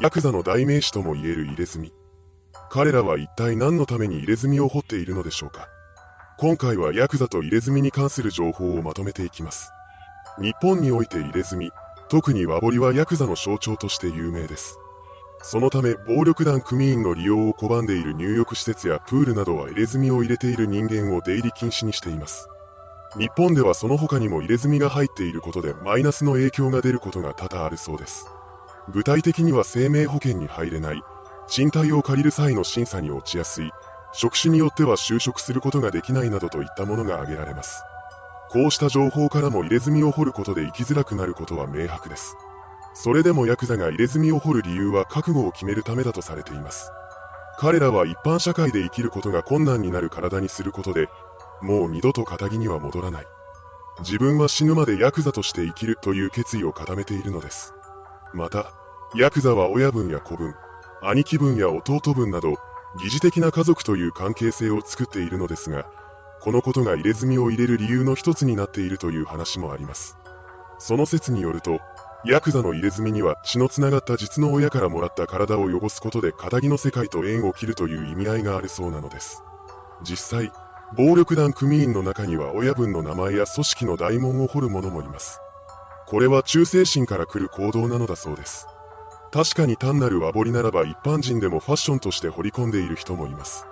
ヤクザの代名詞とも言える入れ墨。彼らは一体何のために入れ墨を掘っているのでしょうか今回はヤクザと入れ墨に関する情報をまとめていきます。日本において入れ墨、特に和彫りはヤクザの象徴として有名です。そのため暴力団組員の利用を拒んでいる入浴施設やプールなどは入れ墨を入れている人間を出入り禁止にしています。日本ではその他にも入れ墨が入っていることでマイナスの影響が出ることが多々あるそうです。具体的には生命保険に入れない、賃貸を借りる際の審査に落ちやすい、職種によっては就職することができないなどといったものが挙げられます。こうした情報からも入れ墨を掘ることで生きづらくなることは明白です。それでもヤクザが入れ墨を掘る理由は覚悟を決めるためだとされています。彼らは一般社会で生きることが困難になる体にすることで、もう二度と仇には戻らない。自分は死ぬまでヤクザとして生きるという決意を固めているのです。また、ヤクザは親分や子分、兄貴分や弟分など、疑似的な家族という関係性を作っているのですが、このことが入れ墨を入れる理由の一つになっているという話もあります。その説によると、ヤクザの入れ墨には血のつながった実の親からもらった体を汚すことで仇の世界と縁を切るという意味合いがあるそうなのです。実際、暴力団組員の中には親分の名前や組織の大門を掘る者もいます。これは忠誠心から来る行動なのだそうです。確かに単なる和彫りならば一般人でもファッションとして掘り込んでいる人もいます。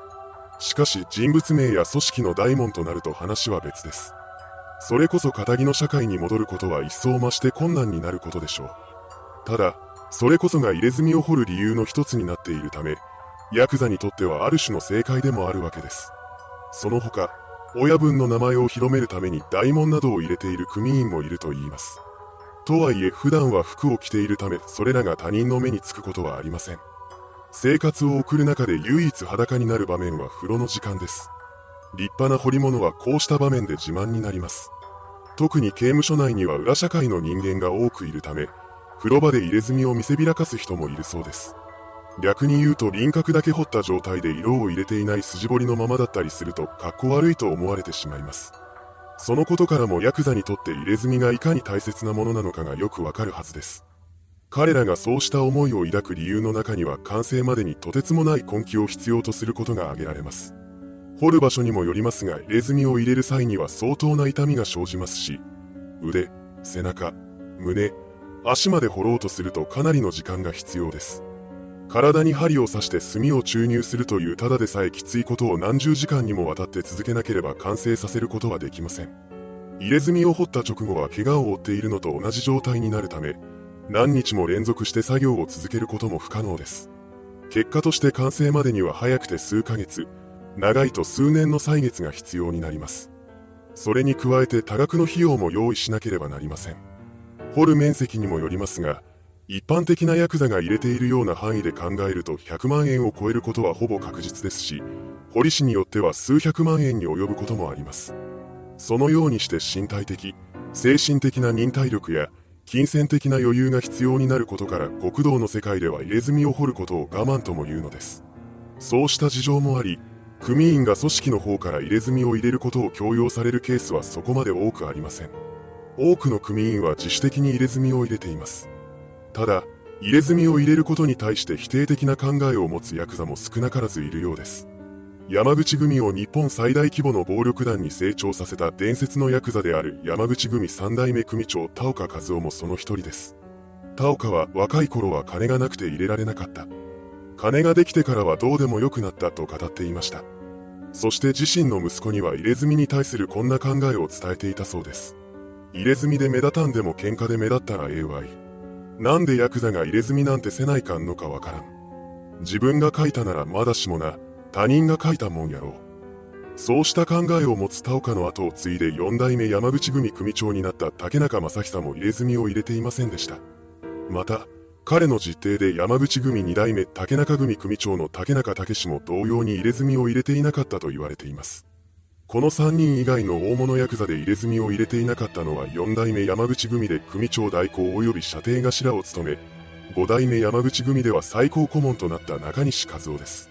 しかし人物名や組織の大門となると話は別です。それこそ仇の社会に戻ることは一層増して困難になることでしょう。ただ、それこそが入れ墨を掘る理由の一つになっているため、ヤクザにとってはある種の正解でもあるわけです。その他、親分の名前を広めるために大門などを入れている組員もいると言います。とはいえ普段は服を着ているためそれらが他人の目につくことはありません。生活を送る中で唯一裸になる場面は風呂の時間です。立派な彫り物はこうした場面で自慢になります。特に刑務所内には裏社会の人間が多くいるため、風呂場で入れ墨を見せびらかす人もいるそうです。逆に言うと輪郭だけ彫った状態で色を入れていない筋彫りのままだったりすると格好悪いと思われてしまいます。そのことからもヤクザにとって入れ墨がいかに大切なものなのかがよくわかるはずです。彼らがそうした思いを抱く理由の中には完成までにとてつもない根気を必要とすることが挙げられます。掘る場所にもよりますが入れ墨を入れる際には相当な痛みが生じますし、腕、背中、胸、足まで掘ろうとするとかなりの時間が必要です。体に針を刺して炭を注入するというただでさえきついことを何十時間にもわたって続けなければ完成させることはできません。入れ墨を掘った直後は怪我を負っているのと同じ状態になるため、何日も連続して作業を続けることも不可能です。結果として完成までには早くて数ヶ月、長いと数年の歳月が必要になります。それに加えて多額の費用も用意しなければなりません。掘る面積にもよりますが、一般的なヤクザが入れているような範囲で考えると100万円を超えることはほぼ確実ですし、堀氏によっては数百万円に及ぶこともあります。そのようにして身体的、精神的な忍耐力や金銭的な余裕が必要になることから極道の世界では入れ墨を掘ることを我慢とも言うのです。そうした事情もあり、組員が組織の方から入れ墨を入れることを強要されるケースはそこまで多くありません。多くの組員は自主的に入れ墨を入れています。ただ、入れ墨を入れることに対して否定的な考えを持つヤクザも少なからずいるようです。山口組を日本最大規模の暴力団に成長させた伝説のヤクザである山口組三代目組長田岡和夫もその一人です。田岡は若い頃は金がなくて入れられなかった。金ができてからはどうでもよくなったと語っていました。そして自身の息子には入れ墨に対するこんな考えを伝えていたそうです。入れ墨で目立たんでも喧嘩で目立ったらええわい。なんでヤクザが入れ墨なんてせないかんのかわからん。自分が書いたならまだしもな、他人が書いたもんやろう。そうした考えを持つ田岡の後を継いで四代目山口組組長になった竹中正久も入れ墨を入れていませんでした。また、彼の実弟で山口組二代目竹中組組長の竹中武史も同様に入れ墨を入れていなかったと言われています。この3人以外の大物ヤクザで入れ墨を入れていなかったのは4代目山口組で組長代行及び射程頭を務め、5代目山口組では最高顧問となった中西和夫です。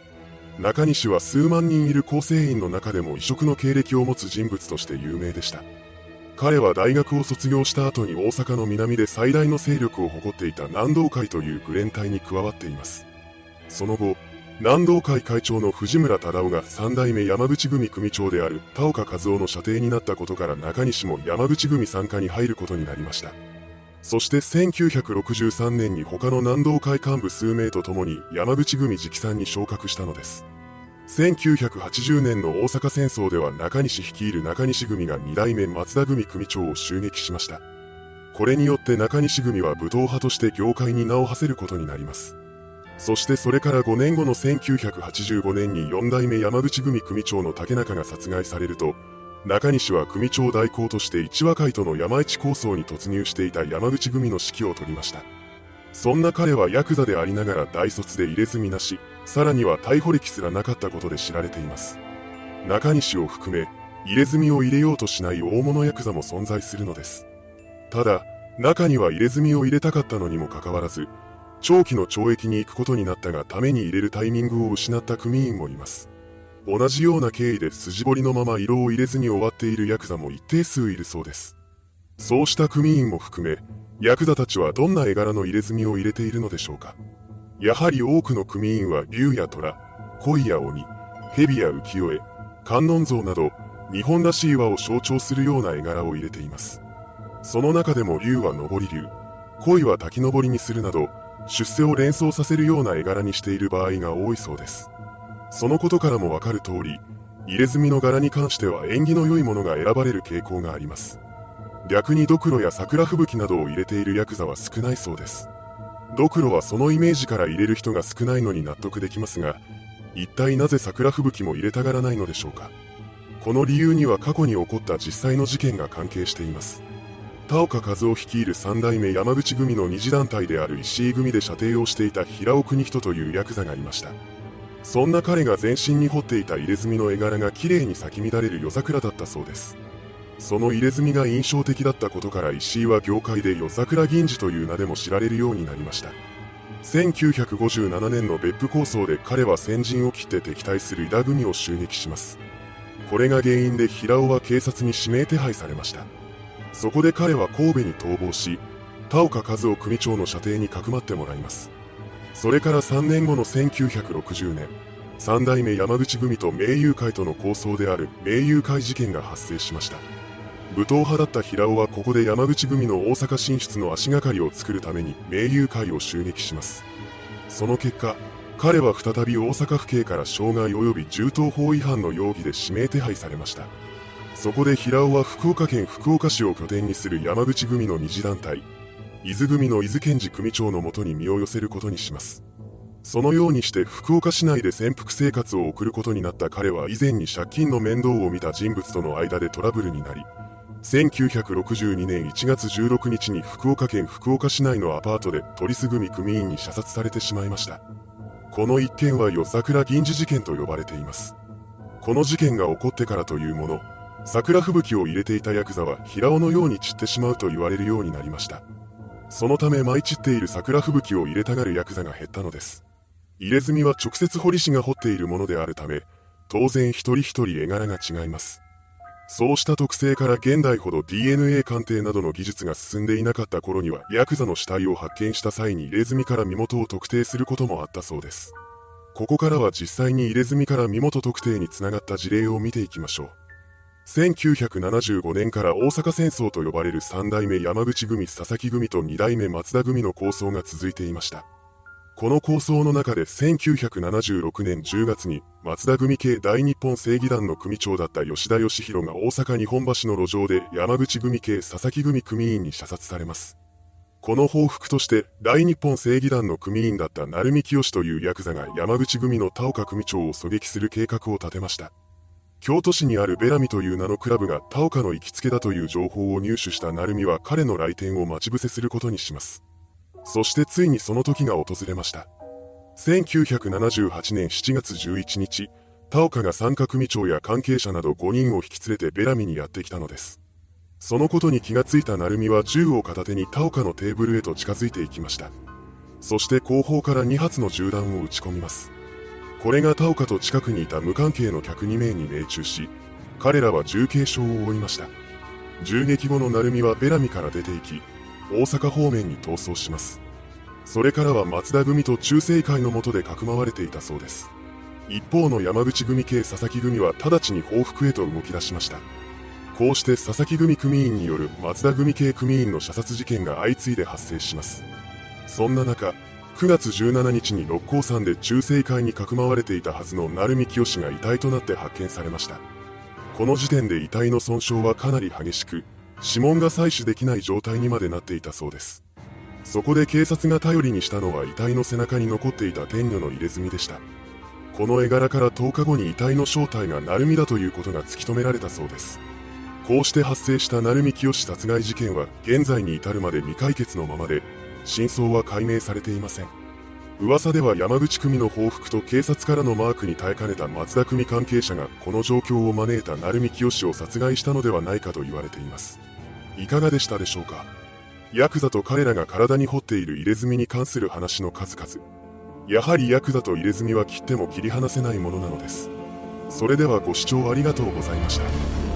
中西は数万人いる構成員の中でも異色の経歴を持つ人物として有名でした。彼は大学を卒業した後に大阪の南で最大の勢力を誇っていた南道会というグレン隊に加わっています。その後、南道会会長の藤村忠夫が三代目山口組組長である田岡和夫の射程になったことから中西も山口組参加に入ることになりました。そして1963年に他の南道会幹部数名と共に山口組直参に昇格したのです。1980年の大阪戦争では中西率いる中西組が2代目松田組組長を襲撃しました。これによって中西組は武闘派として業界に名を馳せることになります。そしてそれから5年後の1985年に4代目山口組組長の竹中が殺害されると、中西は組長代行として一和会との山市構想に突入していた山口組の指揮を取りました。そんな彼はヤクザでありながら大卒で入れ墨なし、さらには逮捕歴すらなかったことで知られています。中西を含め、入れ墨を入れようとしない大物ヤクザも存在するのです。ただ、中には入れ墨を入れたかったのにもかかわらず、長期の懲役に行くことになったがために入れるタイミングを失った組員もいます。同じような経緯で筋彫りのまま色を入れずに終わっているヤクザも一定数いるそうです。そうした組員も含め、ヤクザたちはどんな絵柄の入れ墨を入れているのでしょうか。やはり多くの組員は竜や虎、鯉や鬼、蛇や浮世絵、観音像など、日本らしい和を象徴するような絵柄を入れています。その中でも竜は上り竜、鯉は滝登りにするなど、出世を連想させるような絵柄にしている場合が多いそうです。そのことからもわかる通り、入れ墨の柄に関しては縁起の良いものが選ばれる傾向があります。逆にドクロや桜吹雪などを入れているヤクザは少ないそうです。ドクロはそのイメージから入れる人が少ないのに納得できますが、一体なぜ桜吹雪も入れたがらないのでしょうか。この理由には過去に起こった実際の事件が関係しています。田岡和夫率いる三代目山口組の二次団体である石井組で射程をしていた平尾邦人というヤクザがいました。そんな彼が全身に彫っていた入れ墨の絵柄が綺麗に咲き乱れる夜桜だったそうです。その入れ墨が印象的だったことから石井は業界で夜桜銀次という名でも知られるようになりました。1957年の別府構想で彼は先陣を切って敵対する井田組を襲撃します。これが原因で平尾は警察に指名手配されました。そこで彼は神戸に逃亡し、田岡和夫組長の射程にかくまってもらいます。それから3年後の1960年、三代目山口組と名友会との構想である名友会事件が発生しました。武闘派だった平尾はここで山口組の大阪進出の足がかりを作るために名友会を襲撃します。その結果、彼は再び大阪府警から傷害及び銃刀法違反の容疑で指名手配されました。そこで平尾は福岡県福岡市を拠点にする山口組の二次団体、伊豆組の伊豆健治組長のもとに身を寄せることにします。そのようにして福岡市内で潜伏生活を送ることになった彼は以前に借金の面倒を見た人物との間でトラブルになり、1962年1月16日に福岡県福岡市内のアパートで鳥栖組組員に射殺されてしまいました。この一件は夜桜銀次事件と呼ばれています。この事件が起こってからというもの、桜吹雪を入れていたヤクザは平尾のように散ってしまうと言われるようになりました。そのため舞い散っている桜吹雪を入れたがるヤクザが減ったのです。入れ墨は直接彫り師が彫っているものであるため、当然一人一人絵柄が違います。そうした特性から現代ほど DNA 鑑定などの技術が進んでいなかった頃には、ヤクザの死体を発見した際に入れ墨から身元を特定することもあったそうです。ここからは実際に入れ墨から身元特定につながった事例を見ていきましょう。1975年から大阪戦争と呼ばれる三代目山口組佐々木組と二代目松田組の構想が続いていました。この構想の中で1976年10月に松田組系大日本正義団の組長だった吉田義弘が大阪日本橋の路上で山口組系佐々木組組員に射殺されます。この報復として大日本正義団の組員だった鳴海清というヤクザが山口組の田岡組長を狙撃する計画を立てました。京都市にあるベラミという名のクラブが田岡の行きつけだという情報を入手した成美は彼の来店を待ち伏せすることにします。そしてついにその時が訪れました。1978年7月11日、田岡が三角組長や関係者など5人を引き連れてベラミにやってきたのです。そのことに気がついた成美は銃を片手に田岡のテーブルへと近づいていきました。そして後方から2発の銃弾を撃ち込みます。これが田岡と近くにいた無関係の客2名に命中し、彼らは重軽傷を負いました。銃撃後の成美はベラミから出て行き、大阪方面に逃走します。それからは松田組と中世会の下でかくまわれていたそうです。一方の山口組系佐々木組は直ちに報復へと動き出しました。こうして佐々木組組員による松田組系組員の射殺事件が相次いで発生します。そんな中、9月17日に六甲山で中世会にかくまわれていたはずの鳴海清が遺体となって発見されました。この時点で遺体の損傷はかなり激しく、指紋が採取できない状態にまでなっていたそうです。そこで警察が頼りにしたのは遺体の背中に残っていた天女の入れ墨でした。この絵柄から10日後に遺体の正体が鳴海だということが突き止められたそうです。こうして発生した鳴海清殺害事件は現在に至るまで未解決のままで、真相は解明されていません。噂では山口組の報復と警察からのマークに耐えかねた松田組関係者がこの状況を招いた鳴海清を殺害したのではないかと言われています。いかがでしたでしょうか？ヤクザと彼らが体に彫っている入れ墨に関する話の数々。やはりヤクザと入れ墨は切っても切り離せないものなのです。それではご視聴ありがとうございました。